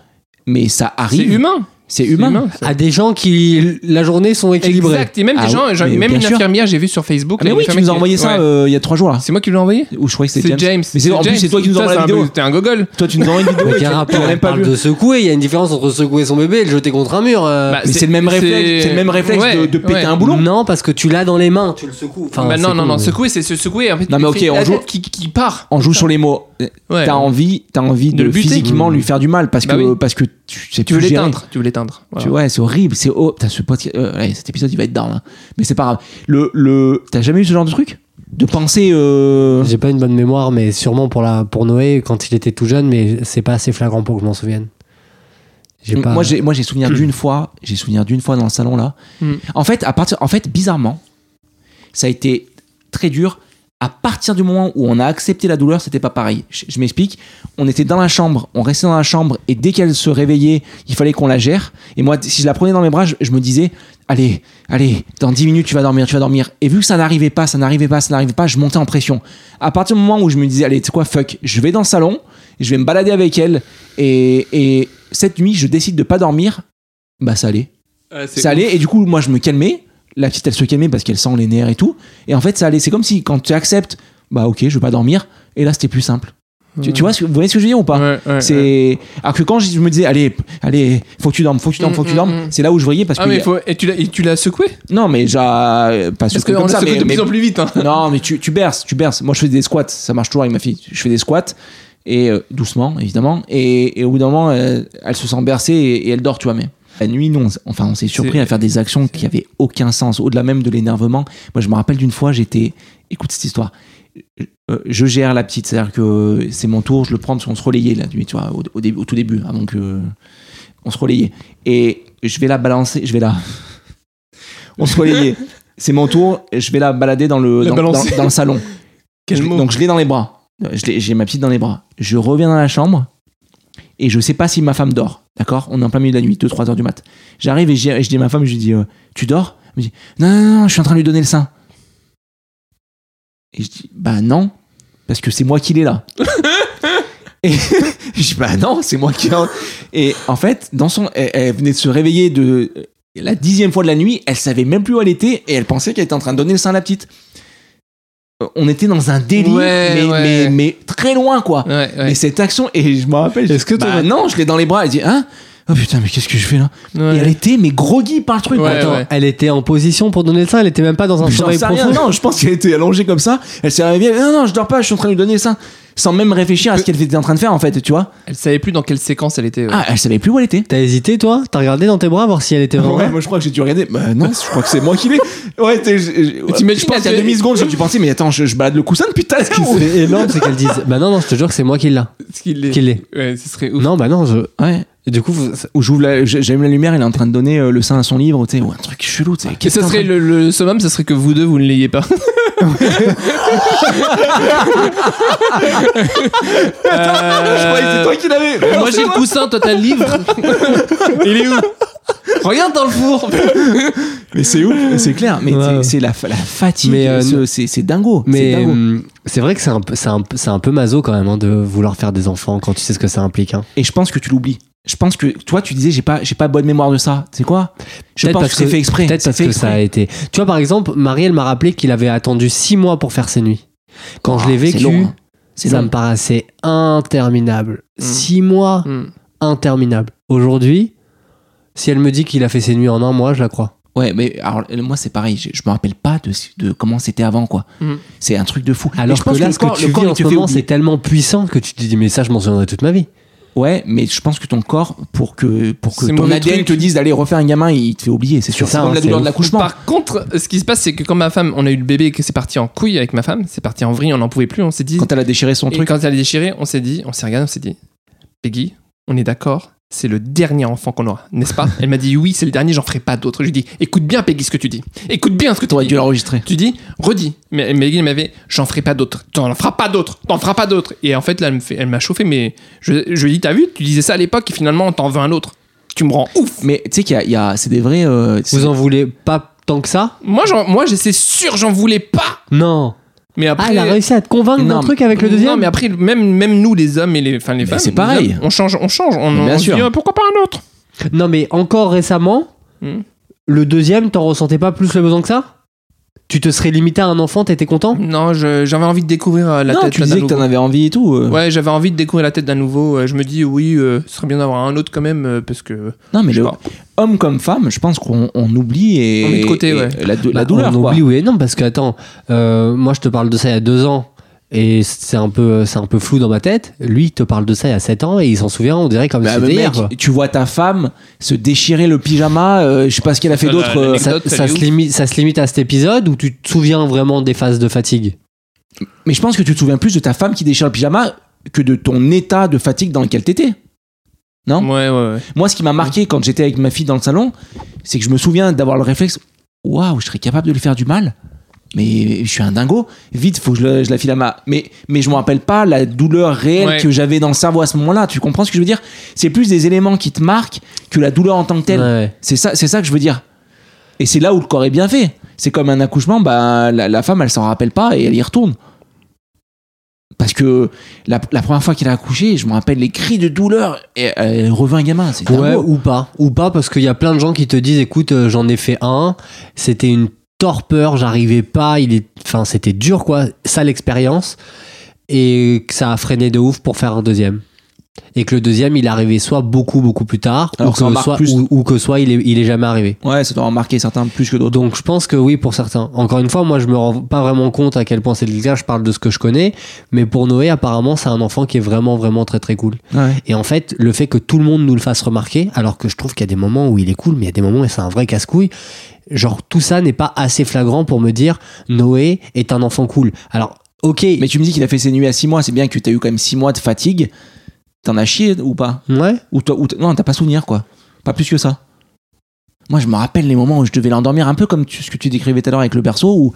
mais ça C'est arrive. humain. C'est humain. ça. À des gens qui, la journée, sont équilibrés. Exact. Et même Ah des gens, genre, mais même une sûr. infirmière, j'ai vu sur Facebook. Ah, mais oui, tu nous as qui- envoyé ça Ouais. euh, il y a trois jours. C'est moi qui l'ai envoyé Ou je croyais que C'est c'était James. Mais c'est en plus, James. c'est toi qui nous envoie la c'est un vidéo. T'es un gogol. Toi, tu nous envoies une vidéo. Et tu- quel tu rapport pas parle de secouer. Il y a une différence entre secouer son bébé et le jeter contre un mur. euh. Bah, Mais c'est le même réflexe, c'est le même réflexe de, péter un boulon. Non, parce que tu l'as dans les mains, tu le secoues. Enfin, Bah non, c'est non, non, secouer, c'est se secouer. Non, mais il ok, on joue- Qui, qui part. On joue sur les mots. T'as envie, t'as envie De physiquement lui faire du mal parce Bah que oui. parce que tu sais Tu veux l'éteindre. Tu veux l'éteindre. Voilà. vois, c'est horrible, c'est oh, putain, ce podcast, euh, ouais, cet épisode il va être down, hein. mais c'est pas grave. Le le, t'as jamais eu ce genre de truc, de penser. Euh... J'ai pas une bonne mémoire, mais sûrement pour, la, pour Noé quand il était tout jeune, mais c'est pas assez flagrant pour que je m'en souvienne. Pas... Moi j'ai moi j'ai souvenir d'une fois, j'ai souvenir d'une fois dans le salon là. Mm. En fait, à partir, en fait, bizarrement, ça a été très dur. À partir du moment où on a accepté la douleur, c'était pas pareil. Je, je m'explique. On était dans la chambre, on restait dans la chambre, et dès qu'elle se réveillait, il fallait qu'on la gère. Et moi, si je la prenais dans mes bras, je, je me disais, allez, allez, dans 10 minutes, tu vas dormir, tu vas dormir. Et vu que ça n'arrivait pas, ça n'arrivait pas, ça n'arrivait pas, je montais en pression. À partir du moment où je me disais, allez, tu sais quoi, fuck, je vais dans le salon, je vais me balader avec elle, et, et cette nuit, je décide de pas dormir, bah ça allait Ouais, ça allait et du coup moi je me calmais la petite elle se calmait parce qu'elle sent les nerfs et tout. Et en fait, ça allait. C'est comme si quand tu acceptes, bah ok, je veux pas dormir. Et là, c'était plus simple. Tu, tu vois, ce que- vous voyez ce que je veux dire ou pas? Ouais, ouais, ouais. C'est alors que quand je, me disais allez allez faut que tu dormes faut que tu dormes faut que tu Mm, dormes mm, mm. c'est là où je voyais parce Ah, que mais y a- faut... et tu l'as tu l'as secoué? Non mais j'ai pas Parce secoué qu'on comme ça mais, de mais- plus en plus vite. Hein. non mais tu, tu berces tu berces moi je fais des squats ça marche toujours avec ma fille je fais des squats et euh, doucement évidemment et, et au bout d'un moment elle se sent bercée et, et elle dort tu vois mais la nuit non enfin on s'est surpris à faire des actions qui avaient aucun sens au-delà même de l'énervement. Moi je me rappelle d'une fois j'étais écoute cette histoire Euh, je gère la petite c'est-à-dire que c'est mon tour je le prends parce qu'on se relayait la nuit tu vois au, au début au tout début avant que on se relayait. Et je vais la balancer je vais la [laughs] on se relayait. C'est mon tour et je vais la balader dans le dans, balancer. dans- dans le salon. Quel Je- mot. donc je l'ai dans les bras. Je l'ai- j'ai ma petite dans les bras. Je reviens dans la chambre et je sais pas si ma femme dort d'accord? On est en plein milieu de la nuit 2-3 heures du mat. J'arrive et, je dis à ma femme je lui dis euh, tu dors? Elle me dit non, non non je suis en train de lui donner le sein et je dis bah non parce que c'est moi qui l'ai là. [laughs] Et [laughs] je dis bah non c'est moi qui l'ai et en fait dans son elle, elle venait de se réveiller de la dixième fois de la nuit elle savait même plus où elle était et elle pensait qu'elle était en train de donner le sein à la petite on était dans un délire Ouais, mais, ouais. mais, mais très loin quoi Ouais, ouais. mais cette action et je me rappelle je Est-ce que bah non je l'ai dans les bras elle dit hein? Oh putain mais qu'est-ce que je fais là? Ouais. et elle était mais groggy par le truc Ouais, quoi. Attends, ouais. elle était en position pour donner le sein, elle était même pas dans un sommeil profond. non, je pense qu'elle était allongée comme ça. Elle s'est réveillée. Non, non, je dors pas, je suis en train de lui donner le sein. Sans même réfléchir à ce qu'elle était en train de faire, en fait, tu vois. Elle savait plus dans quelle séquence elle était. ouais. Ah, elle savait plus où elle était. T'as hésité toi? T'as regardé dans tes bras voir si elle était vraiment Ouais, là? moi je crois que j'ai dû regarder. Bah non, je crois que c'est moi qui l'ai. [laughs] Ouais, t'es- je, je, t'imagines je pense qu'il y a que- demi secondes, j'ai dû penser, mais attends, je, je balade le coussin depuis tout à l'heure. serait énorme, c'est qu'elle dise Bah non, non, je te jure que c'est moi qui l'a. Ce qu'il est. Qu'il est. Ouais, ce serait ouf. Non, bah non, je. Ouais. Et du coup, j'ouvre la, j'allume la lumière, il est en train de donner euh, le sein à son livre, tu sais, ou un truc chelou, tu sais. Et en serait de- le, le summum, ce serait que vous deux, vous ne l'ayez pas. [laughs] Je croyais que c'est toi qui l'avais. Non, Euh, Moi j'ai le coussin, toi t'as le livre. [laughs] Il est où? Regarde dans le four. Mais c'est ouf, c'est clair. Mais Ouais. c'est- la, la fatigue, Mais, euh, ce- c'est dingo. Mais hum, c'est vrai que c'est un, peu- c'est un, peu- c'est un peu maso quand même hein, de vouloir faire des enfants quand tu sais ce que ça implique. Hein. Et je pense que tu l'oublies. Je pense que toi, tu disais, j'ai pas, j'ai pas bonne mémoire de ça. C'est quoi? Je Peut-être pense parce que c'est fait exprès. Peut-être parce fait que ça a été. Tu vois, par exemple, Marie, elle m'a rappelé qu'il avait attendu six mois pour faire ses nuits. Quand je l'ai Ah, c'est vécu, long, hein. Ça long. me paraissait interminable. Mm. Six mois, Hmm. interminable. Aujourd'hui, si elle me dit qu'il a fait ses nuits en un mois, je la crois. Ouais, mais alors moi c'est pareil. Je, je me rappelle pas de, de comment c'était avant quoi. Mhm. C'est un truc de fou. Alors je que pense là, ce que tu le vis en ce moment, c'est tellement puissant que tu te dis, mais ça, je m'en souviendrai toute ma vie. Ouais, mais je pense que ton corps, pour que, pour que ton ADN truc. te dise d'aller refaire un gamin, il te fait oublier, c'est sûr. ça, C'est comme hein, la douleur de l'accouchement. Par contre, ce qui se passe, c'est que quand ma femme, on a eu le bébé et que c'est parti en couille avec ma femme, c'est parti en vrille, on n'en pouvait plus, on s'est dit. Quand elle a déchiré son et truc. quand elle a déchiré, on s'est dit, on s'est regardé, on s'est dit, Peggy, on est d'accord, c'est le dernier enfant qu'on aura, n'est-ce pas? Elle m'a dit oui, c'est le dernier, j'en ferai pas d'autres. Je lui dis, écoute bien Peggy ce que tu dis, écoute bien ce que tu T'aurais dis. dû l'enregistrer. Tu dis, redis. Mais Peggy m'avait, j'en ferai pas d'autres. T'en feras pas d'autres. T'en feras pas d'autres. Et en fait, là, elle me fait, elle m'a chauffé, mais je, je lui dis, t'as vu, tu disais ça à l'époque et finalement, on t'en veut un autre. Tu me rends ouf. Mais tu sais qu'il y a, il y a- c'est des vrais. euh, Vous en voulez pas tant que ça? Moi, j'en- moi, c'est sûr, j'en voulais pas. Non. Mais après. Ah, elle a réussi à te convaincre d'un truc avec le deuxième Non, mais après, même, même nous, les hommes et les, enfin, les femmes, c'est pareil. hommes, on change, on change. On, bien on se sûr. dit, ah, pourquoi pas un autre? Non, mais encore récemment, Hmm. le deuxième, t'en ressentais pas plus le besoin que ça? Tu te serais limité à un enfant, t'étais content Non, j'avais envie de découvrir euh, la non, tête tu d'un disais que nouveau. t'en avais envie et tout. euh. Ouais, j'avais envie de découvrir la tête d'un nouveau. Euh, Je me dis, oui, euh, ce serait bien d'avoir un autre quand même, euh, parce que. Non, mais le, homme comme femme, je pense qu'on on oublie et. On met de côté, et ouais. La, dou- la Bah, douleur, On quoi. oublie, oui et non, parce que attends, euh, moi je te parle de ça il y a deux ans. Et c'est un peu, c'est un peu flou dans ma tête. Lui, il te parle de ça il y a sept ans et il s'en souvient, on dirait comme Bah, si hier. tu vois ta femme se déchirer le pyjama, euh, je sais pas ce qu'elle a fait d'autre. euh, Ça, se limite, ça se limite à cet épisode où tu te souviens vraiment des phases de fatigue? Mais je pense que tu te souviens plus de ta femme qui déchire le pyjama que de ton état de fatigue dans lequel t'étais. Non? Ouais, ouais, ouais. Moi, ce qui m'a marqué quand j'étais avec ma fille dans le salon, c'est que je me souviens d'avoir le réflexe waouh, je serais capable de lui faire du mal. Mais je suis un dingo. Vite, faut que je, le- je la file à ma. Mais, mais je me rappelle pas la douleur réelle Ouais. que j'avais dans le cerveau à ce moment-là. Tu comprends ce que je veux dire? C'est plus des éléments qui te marquent que la douleur en tant que telle. Ouais. C'est ça, c'est ça que je veux dire. Et c'est là où le corps est bien fait. C'est comme un accouchement, bah, la, la femme, elle s'en rappelle pas et elle y retourne. Parce que la, la première fois qu'elle a accouché, je me rappelle les cris de douleur et elle revint un gamin. C'est Ouais, ou pas. Ou pas, parce qu'il y a plein de gens qui te disent écoute, euh, j'en ai fait un, c'était une torpeur, j'arrivais pas, il est... enfin, c'était dur, quoi, ça l'expérience, et que ça a freiné de ouf pour faire un deuxième. Et que le deuxième, il est arrivé soit beaucoup, beaucoup plus tard, Alors ou que soit, plus. ou, ou que soit il est, il est jamais arrivé. Ouais, ça doit en marquer certains plus que d'autres. Donc je pense que oui pour certains. Encore une fois, moi je me rends pas vraiment compte à quel point c'est le cas, je parle de ce que je connais, mais pour Noé apparemment c'est un enfant qui est vraiment vraiment très très cool. Ouais. Et en fait, le fait que tout le monde nous le fasse remarquer, alors que je trouve qu'il y a des moments où il est cool, mais il y a des moments où c'est un vrai casse-couille, genre tout ça n'est pas assez flagrant pour me dire Noé est un enfant cool. Alors, ok, Mais tu me dis qu'il a fait ses nuits à 6 mois, c'est bien que tu as eu quand même 6 mois de fatigue. T'en as chié ou pas ouais, ou toi, ou Non, t'as pas souvenir quoi. Pas plus que ça. Moi, je me rappelle les moments où je devais l'endormir, un peu comme tu- ce que tu décrivais tout à l'heure avec le berceau, où,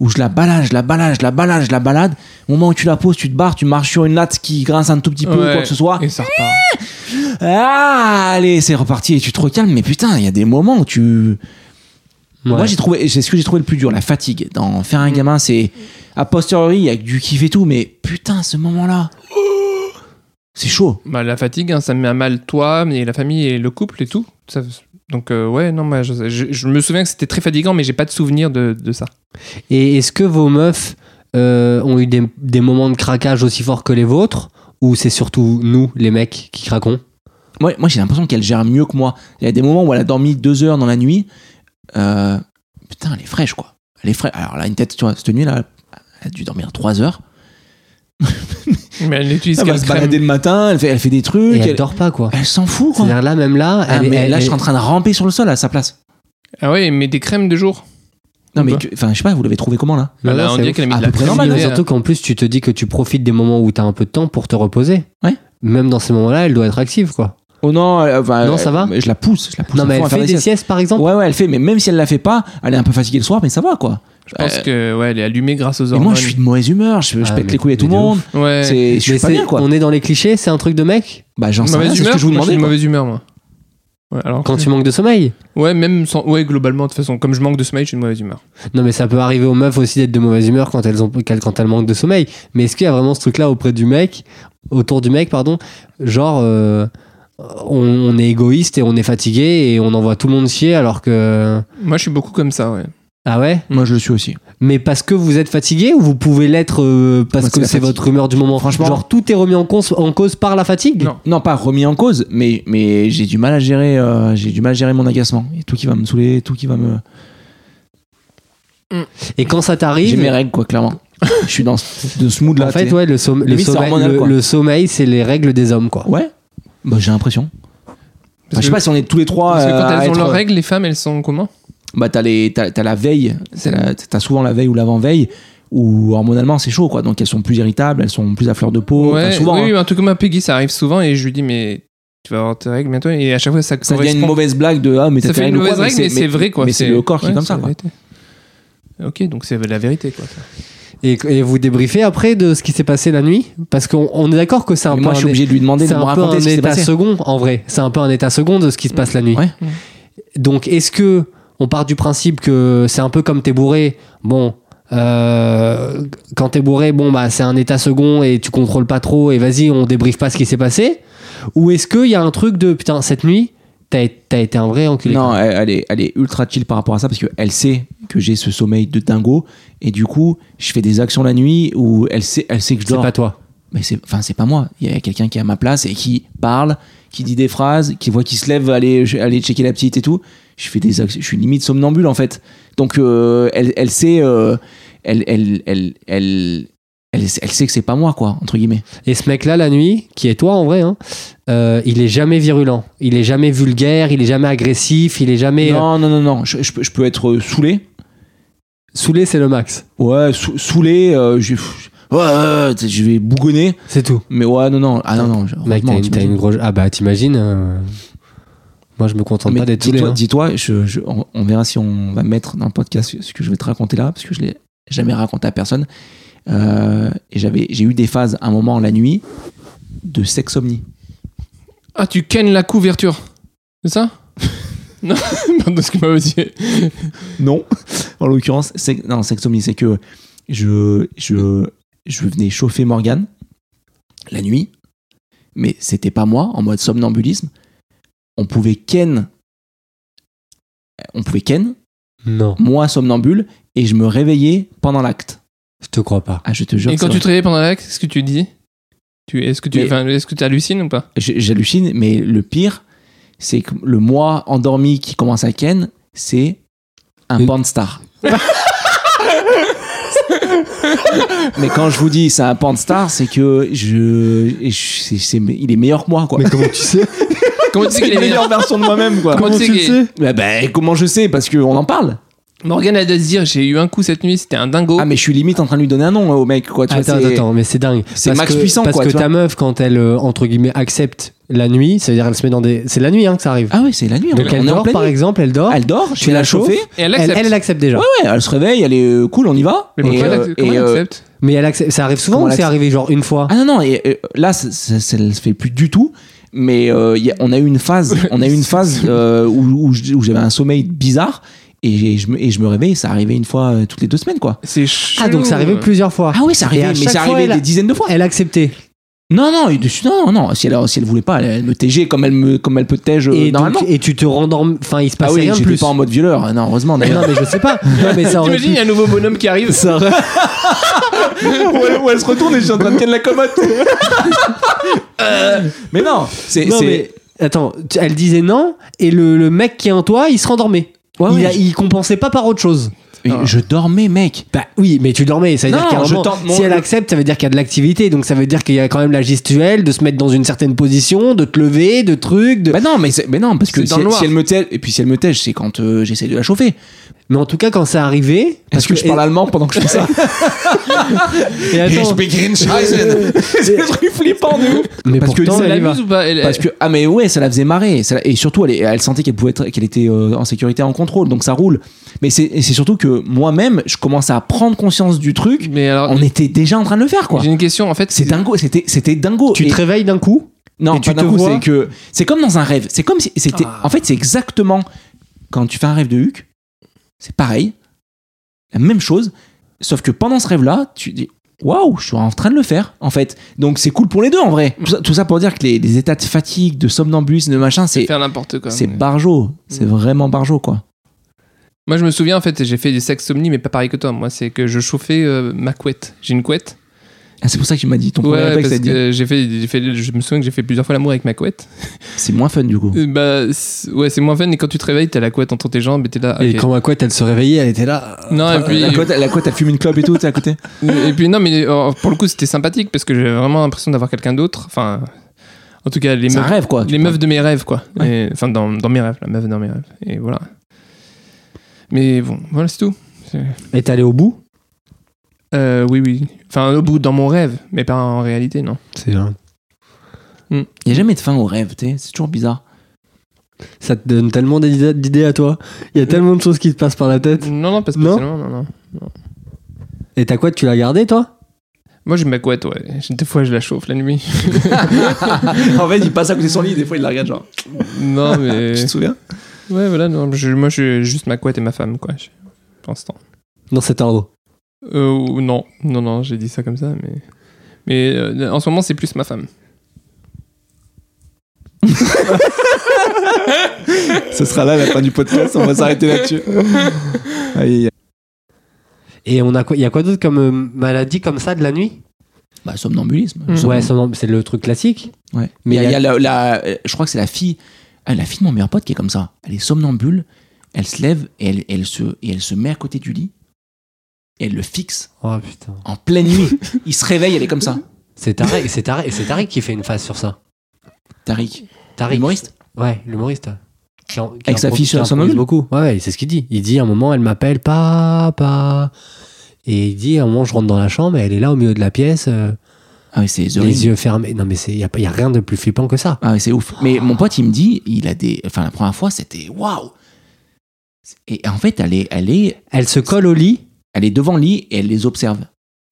où je la balade, je la balade, je la balade, je la balade. Au moment où tu la poses, tu te barres, tu marches sur une latte qui grince un tout petit peu, Ouais. quoi que ce soit. Et ça repart. Ah, allez, c'est reparti et tu te recalmes. Mais putain, il y a des moments où tu. Moi, j'ai trouvé, c'est ce que j'ai trouvé le plus dur, la fatigue. Dans faire un gamin, c'est a posteriori, il y a du kiff et tout, mais putain, ce moment-là, c'est chaud. Bah, la fatigue, hein, ça me met à mal toi, mais la famille et le couple et tout. Ça- donc, euh, ouais, non, moi, je, je- je me souviens que c'était très fatigant, mais j'ai pas de souvenir de, de ça. Et est-ce que vos meufs euh, ont eu des, des moments de craquage aussi forts que les vôtres, ou c'est surtout nous, les mecs, qui craquons? Moi, moi j'ai l'impression qu'elle gère mieux que moi. Il y a des moments où elle a dormi deux heures dans la nuit. Euh, putain, elle est fraîche, quoi. Elle est fraîche. Alors là, une tête, tu vois, cette nuit-là, elle a dû dormir trois heures. Mais elle n'utilise Elle va se crème. balader le matin, elle fait, elle fait des trucs. Et elle elle, dort pas, quoi. elle s'en fout, quoi. C'est-à-dire là, même là, Ah, elle, mais elle- là, je suis en train de ramper sur le sol à sa place. Ah ouais, mais des crèmes de jour. Non, mais, enfin, je sais pas, vous l'avez trouvé comment là Bah Non, là, non, on c'est dirait qu'elle a mis À de la crème. normal, surtout qu'en plus, tu te dis que tu profites des moments où tu as un peu de temps pour te reposer. Ouais. Même dans ces moments-là, elle doit être active, quoi. Oh non, Non, ça va mais Je la pousse, je la pousse. non, mais elle fait des des siestes. siestes, par exemple Ouais, ouais, elle fait, mais même si elle la fait pas, elle est un peu fatiguée le soir, mais ça va quoi. Je pense Euh, que ouais, elle est allumée grâce aux Et hormones. moi, je suis de mauvaise humeur, je, je Ah, pète mais- les couilles à tout le de monde. Ouais. C'est, je suis Mais pas c'est- bien quoi. On est dans les clichés, c'est un truc de mec? Bah, j'en sais rien, Mauvaise c'est ce humeur. que je vous Moi, je suis demandais. de quoi. mauvaise humeur, moi. Ouais, alors. Quand tu manques de sommeil? Ouais, même sans. Ouais, globalement, de toute façon, comme je manque de sommeil, je suis de mauvaise humeur. Non, mais ça peut arriver aux meufs aussi d'être de mauvaise humeur quand elles, ont, quand quand elles manquent de sommeil. Mais est-ce qu'il y a vraiment ce truc-là auprès du mec, autour du mec, pardon? Genre, euh, on, on est égoïste et on est fatigué et on envoie tout le monde chier alors que. Moi, je suis beaucoup comme ça, ouais. Ah ouais Moi, je le suis aussi. Mais parce que vous êtes fatigué ou vous pouvez l'être euh, parce Moi, que c'est votre humeur du moment? Franchement- Genre, tout est remis en cause, en cause par la fatigue? Non. Non, pas remis en cause, mais, mais j'ai du mal à gérer, euh, j'ai du mal à gérer mon agacement. Et tout qui va me saouler, tout qui va me. Et quand ça J'ai t'arrive. mes règles, quoi, clairement. je suis dans ce, de ce mood là. En fait, ouais, le, sommeil, le- sommeil, c'est les règles des hommes, quoi. Ouais. Bah, j'ai l'impression. Enfin, je sais pas si on est tous les trois. Parce que euh, quand à elles ont être- leurs règles, les femmes, elles sont comment? Bah t'as les t'as, t'as la veille c'est la- t'as souvent la veille ou l'avant veille où hormonalement c'est chaud quoi donc elles sont plus irritables elles sont plus à fleur de peau Ouais, Enfin, souvent oui, hein. oui, en tout cas, ma Peggy, ça arrive souvent et je lui dis, mais tu vas avoir tes règles bientôt. Et à chaque fois, ça, ça devient une mauvaise blague de ah mais t'as Ça fait une quoi, mauvaise règle, mais c'est vrai, quoi. mais c'est le corps qui est comme ça quoi. Ok, donc c'est la vérité, quoi. ça. Et, et vous débriefez après de ce qui s'est passé la nuit? Parce qu'on on est d'accord que c'est un Mais peu moi un je suis obligé de lui demander de c'est me un peu raconter un ce qui s'est état passé second en vrai. C'est un peu un état second de ce qui se passe la nuit. Ouais. Donc est-ce que on part du principe que c'est un peu comme t'es bourré. Bon, euh, quand t'es bourré, bon bah c'est un état second et tu contrôles pas trop et vas-y on débriefe pas ce qui s'est passé. Ou est-ce qu'il y a un truc de putain cette nuit t'as été un vrai enculé non elle, elle est elle est ultra chill par rapport à ça parce qu'elle sait que j'ai ce sommeil de dingo et du coup je fais des actions la nuit où elle sait elle sait que je C'est dors. pas toi. mais c'est enfin c'est pas moi. Il y a quelqu'un qui est à ma place et qui parle qui dit des phrases qui voit qui se lève aller aller checker la petite et tout je fais des je suis limite somnambule en fait donc euh, elle, elle sait euh, elle, elle, elle, elle, elle, sait que c'est pas moi quoi entre guillemets Et ce mec-là, la nuit, qui est toi en vrai, hein, euh, il est jamais virulent, il est jamais vulgaire, il est jamais agressif, il est jamais. non non non non je, je peux, je peux être saoulé Saoulé, c'est le max. ouais sou- saoulé je, ouais, ouais, ouais, tu sais, je vais bougonner C'est tout. mais ouais non non ah non non Mec, t'as une, grosse. Ah bah, t'imagines. euh, Moi, je me contente Mais pas d'être dis-toi, hein. dis-toi je, je- on, on verra si on va mettre dans le podcast ce que je vais te raconter là, parce que je l'ai jamais raconté à personne. Euh, et j'avais, j'ai eu des phases, un moment la nuit, de sexomnie. Ah, tu kennes la couverture. C'est ça? [laughs] Non, [laughs] pardon, ce que m'a dit. Non, en l'occurrence, c'est, non, sexomnie, c'est que je, je, je venais chauffer Morgane la nuit, mais c'était pas moi en mode somnambulisme. On pouvait ken, on pouvait ken, Non, moi somnambule, et je me réveillais pendant l'acte. je te crois pas. Ah, je te jure. Et quand tu vrai. te réveilles pendant l'acte, qu'est-ce que tu dis? Tu, Est-ce que tu est-ce que tu hallucines ou pas? J'hallucine, mais le pire, c'est que le moi endormi qui commence à ken, c'est un porn star. mais quand je vous dis c'est un porn star, c'est que je, et je- c'est- c'est- il est meilleur que moi, quoi. Mais comment tu sais? [laughs] [laughs] Comment tu sais C'est qu'il est meilleur meilleure version de moi-même, quoi. Comment tu sais qu'il est- Bah, bah, comment je sais? Parce qu'on en parle. Morgane a dû se dire j'ai eu un coup cette nuit, c'était un dingo. Ah, mais je suis limite en train de lui donner un nom hein, au mec, quoi. Tu vois, Attends, c'est- attends, mais c'est dingue. c'est Parce Max que- Puissant, Parce quoi, que tu ta vois. meuf, quand elle, euh, entre guillemets, accepte la nuit, ça veut dire elle se met dans des. C'est la nuit hein, que ça arrive. Ah ouais, c'est la nuit. Donc on, elle on est en dort, pleine par nuit. exemple, elle dort. Elle dort, je tu fais la chauffes. Et elle Elle, accepte. elle, elle accepte déjà. Ouais, ouais, elle se réveille, elle est euh, cool, on y va. mais pourquoi Et, elle, euh, accepte- comment et, elle euh, accepte? Mais elle accepte- ça arrive souvent Comment ou elle c'est accepte- arrivé genre une fois? Ah non, non, et, euh, là, ça, ça, ça le fait plus du tout. Mais euh, y a- on a eu une phase, [laughs] on a eu une phase euh, où, où je- où j'avais un sommeil bizarre et je, me, et je me réveille. Ça arrivait une fois euh, toutes les deux semaines, quoi. C'est Ah, donc ça arrivait plusieurs fois. Ah oui, ça arrivait, mais ça fois, arrivait elle a- des dizaines de fois. Elle acceptait. Non, non, non, non, si elle, si elle voulait pas, elle, elle me tègeait comme elle me, comme elle peut tège euh, Et, donc- normalement. et tu te rendormes. Enfin, il se ah passait oui, rien de j'étais plus. pas en mode violeur. Non, heureusement d'ailleurs. non, mais je sais pas. [laughs] Non, mais ça aurait T'imagines, il y a un nouveau bonhomme qui arrive. ça aurait- [laughs] où, elle, où elle se retourne et je suis en train de ken la commode. [laughs] Euh, mais non, c'est. Non, c'est- mais attends, elle disait non, et le, le mec qui est en toi, il se rendormait. Ouais, il, ouais, a- je- il compensait pas par autre chose. Et Je dormais, mec. Bah oui, mais tu dormais. Ça veut Non, dire qu'il y a un je moment- tente mon- si elle accepte, ça veut dire qu'il y a de l'activité. Donc ça veut dire qu'il y a quand même la gestuelle, de se mettre dans une certaine position, de te lever, de trucs. De... Bah non, mais, c'est- mais non, parce que si, elle me tège, et puis si elle me tège, c'est quand euh, j'essaie de la chauffer. Mais en tout cas, quand c'est arrivé. parce Est-ce que, je parle allemand pendant que je fais ça [laughs] Et attends, [laughs] C'est le truc flippant, nous. mais parce que pourtant, c'est elle Elle y va. amuse ou pas Elle- Parce que ah mais ouais, ça la faisait marrer. Ça la- et surtout, elle, sentait qu'elle pouvait être, qu'elle était euh, en sécurité, en contrôle, donc ça roule. Mais c'est surtout que moi-même, je commence à prendre conscience du truc. Mais alors, On était déjà en train de le faire, quoi. j'ai une question. En fait, C'est dingo. C'était dingo. Tu Et- te réveilles d'un coup Non, Et tu pas d'un te coup, vois c'est que c'est comme dans un rêve. C'est comme si c'était. Ah. En fait, c'est exactement quand tu fais un rêve de Huck. C'est pareil, la même chose, sauf que pendant ce rêve-là, tu dis waouh, je suis en train de le faire. En fait, donc c'est cool pour les deux en vrai. Tout ça, tout ça pour dire que les, les états de fatigue, de somnambulisme, de machin, c'est faire n'importe quoi. c'est Mais- barjo. C'est Mm. vraiment barjo quoi. Moi, je me souviens, en fait, j'ai fait du sexomnie, mais pas pareil que toi. Moi, c'est que je chauffais euh, ma couette. J'ai une couette. Ah, c'est pour ça que tu m'as dit ton premier Ouais, réflexe, parce que j'ai fait, je me souviens que j'ai fait plusieurs fois l'amour avec ma couette. c'est moins fun du coup. Euh, Bah, ouais, c'est moins fun. Et quand tu te réveilles, t'as la couette entre tes jambes et t'es là. Et quand ma couette, elle se réveillait, elle était là. Non, et puis, La couette, la couette, elle fume une clope et tout, sais, à côté. et puis non, mais euh, pour le coup, c'était sympathique parce que j'avais vraiment l'impression d'avoir quelqu'un d'autre. Enfin, en tout cas, les meufs, rêve quoi. les meufs de mes rêves, quoi. Ouais. Et- Enfin, dans, dans mes rêves, la meuf dans mes rêves. Et voilà. Mais bon, voilà, c'est tout. Et t'es allé au bout? Euh, oui, oui. Enfin, au bout, dans mon rêve, mais pas en réalité, non. C'est vrai. Il y a jamais de fin au rêve, tu sais. C'est toujours bizarre. Ça te donne tellement d'idées à toi. Il y a tellement de choses qui te passent par la tête. Non, non, pas Non spécialement, non, non. Et ta couette, tu l'as gardée, toi? Moi, j'ai ma couette, ouais. Des fois, je la chauffe la nuit. [laughs] [laughs] en fait, il passe à côté de son lit, des fois il la regarde genre. non, mais. Tu te souviens? Ouais, voilà, non, je- moi, j'ai juste ma couette et ma femme, quoi. je- Pour l'instant. Dans cet ordre. Euh, ou- non, non, non, j'ai dit ça comme ça, mais. Mais euh, en ce moment, c'est plus ma femme. [laughs] Ce sera là la fin du podcast, on va s'arrêter là-dessus. Aïe, aïe. Et on a quoi Il y a quoi d'autre comme euh, maladie comme ça de la nuit? Bah, somnambulisme. Ouais, somnambule, c'est le truc classique. Ouais. Mais il y a, il y a- il y a la, la- euh, je crois que c'est la fille, ah, la fille de mon meilleur pote qui est comme ça. Elle est somnambule, elle se lève et elle, elle se, et elle se met à côté du lit. Et elle le fixe Oh putain. en pleine nuit. il se réveille, elle est comme ça. C'est Tarek, c'est Tarek, c'est Tarek qui fait une phase sur ça. Tariq. Tarek. Humoriste Ouais, l'humoriste. Qui en- qui Avec sa fille sur somnambule beaucoup. Ouais, ouais, c'est ce qu'il dit. Il dit à un moment, elle m'appelle papa. Et il dit à un moment, je rentre dans la chambre et elle est là au milieu de la pièce, euh, Ah oui, c'est The les yeux fermés. Non, mais il n'y a, y a rien de plus flippant que ça. Ah oui, c'est ouf. Mais mon pote, il me dit, il a des. Enfin, la première fois, c'était waouh! Et en fait, elle est, elle, est, Elle se colle au lit. elle est devant le lit et elle les observe.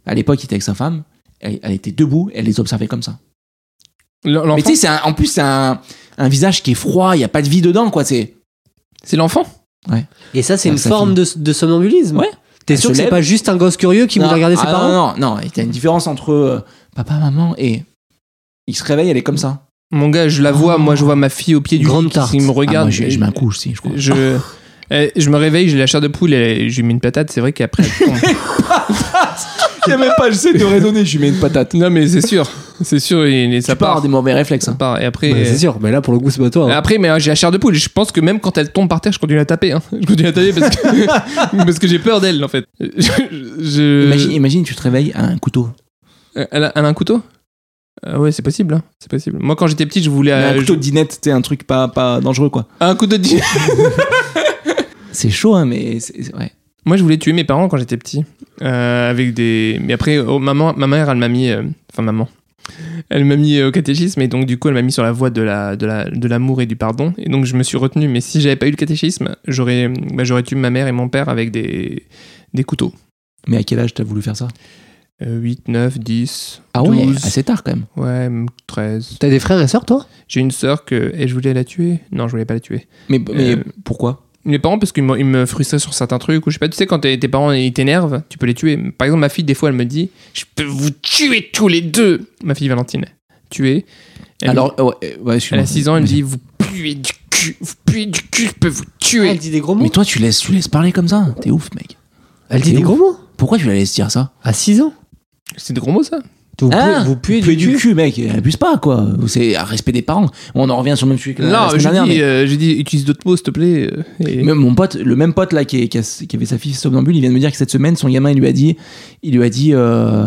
À l'époque, il était avec sa femme. Elle, elle était debout, elle les observait comme ça. Mais tu sais, en plus, c'est un, un visage qui est froid, il n'y a pas de vie dedans, quoi. C'est. c'est l'enfant. Et ça, c'est Avec une forme de, de somnambulisme. Ouais. T'es sûr que c'est pas juste un gosse curieux qui voulait regarder ses ah, parents Non, non, non. Il y a une différence entre euh, papa, maman et. Il se réveille, elle est comme ça. Mon gars, je la vois, moi je vois ma fille au pied du Grande lit qui me Ah, regarde. moi, je, je mets un coup aussi, je crois. je, [laughs] eh, je me réveille, j'ai la chair de poule et je lui mets une patate. C'est vrai qu'après, elle tombe. [laughs] Il y a même pas, j'essaie de raisonner, je lui mets une patate. non, mais c'est sûr, c'est sûr, et, ça part part. des mauvais réflexes. Ça hein. part. Et après, Bah, C'est sûr, mais là pour le coup c'est pas toi. hein. Après, mais euh, j'ai la chair de poule. Je pense que même quand elle tombe par terre, je continue à taper. hein. [laughs] Je continue à taper parce que, parce que j'ai peur d'elle, en fait. Je, je- Imagine, imagine, tu te réveilles à un couteau. Euh, Elle a, elle a un couteau? Euh, Ouais, c'est possible. hein. C'est possible. Moi, quand j'étais petit, je voulais. Mais euh, un couteau de dinette, tu un truc pas, pas dangereux, quoi. un couteau de dîner. [laughs] C'est chaud, hein, mais c'est ouais. Moi, je voulais tuer mes parents quand j'étais petit. Euh, avec des. Mais après, oh, maman, ma mère, elle m'a mis. euh, Enfin, maman. Elle m'a mis au catéchisme et donc du coup elle m'a mis sur la voie de la de la de l'amour et du pardon et donc je me suis retenu mais si j'avais pas eu le catéchisme j'aurais bah, j'aurais tué ma mère et mon père avec des des couteaux Mais à quel âge t'as voulu faire ça? Euh, 8 9 10 Ah ouais, 12. assez tard quand même. ouais même 13 T'as des frères et sœurs toi? J'ai une sœur que et je voulais la tuer. Non je voulais pas la tuer. Mais, mais Euh, pourquoi? mes parents parce qu'ils me, me frustraient sur certains trucs ou je sais pas tu sais quand tes parents ils t'énervent tu peux les tuer. Par exemple ma fille des fois elle me dit je peux vous tuer tous les deux. Ma fille Valentine tuer. Elle, Alors, ouais, euh, ouais, elle a 6 ans elle me dit vous puez du cul vous puez du cul je peux vous tuer. Elle dit des gros mots. Mais toi, tu laisses, tu laisses parler comme ça. T'es ouf, mec. Elle dit des ouf. gros mots. Pourquoi tu la laisses dire ça? À 6 ans c'est des gros mots ça Vous Ah, puez, vous puez puer du du cul cul, mec. Abuse pas, quoi. C'est un respect des parents. On en revient sur le même sujet que la, non semaine j'ai dernière. dit mais- euh, j'ai dit utilise d'autres mots s'il te plaît euh, et- Même mon pote, le même pote là qui, qui, a- qui avait sa fille somnambule, il vient de me dire que cette semaine, son gamin, il lui a dit, il lui a dit, euh,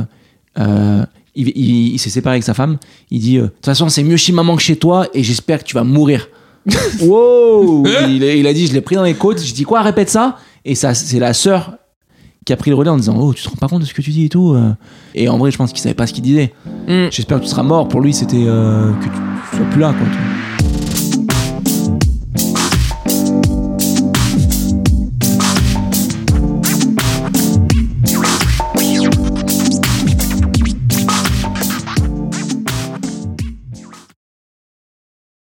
euh, il, il- il s'est séparé avec sa femme. Il dit, euh, de toute façon, c'est mieux chez maman que chez toi, et j'espère que tu vas mourir. [laughs] wow il, a- il a dit, je l'ai pris dans les côtes. Je dis quoi, répète ça. Et ça, c'est la sœur qui a pris le relais en disant, oh, tu te rends pas compte de ce que tu dis et tout. euh. Et en vrai, je pense qu'il savait pas ce qu'il disait. Hmm. J'espère que tu seras mort. Pour lui, c'était euh, que tu, sois plus là, quoi.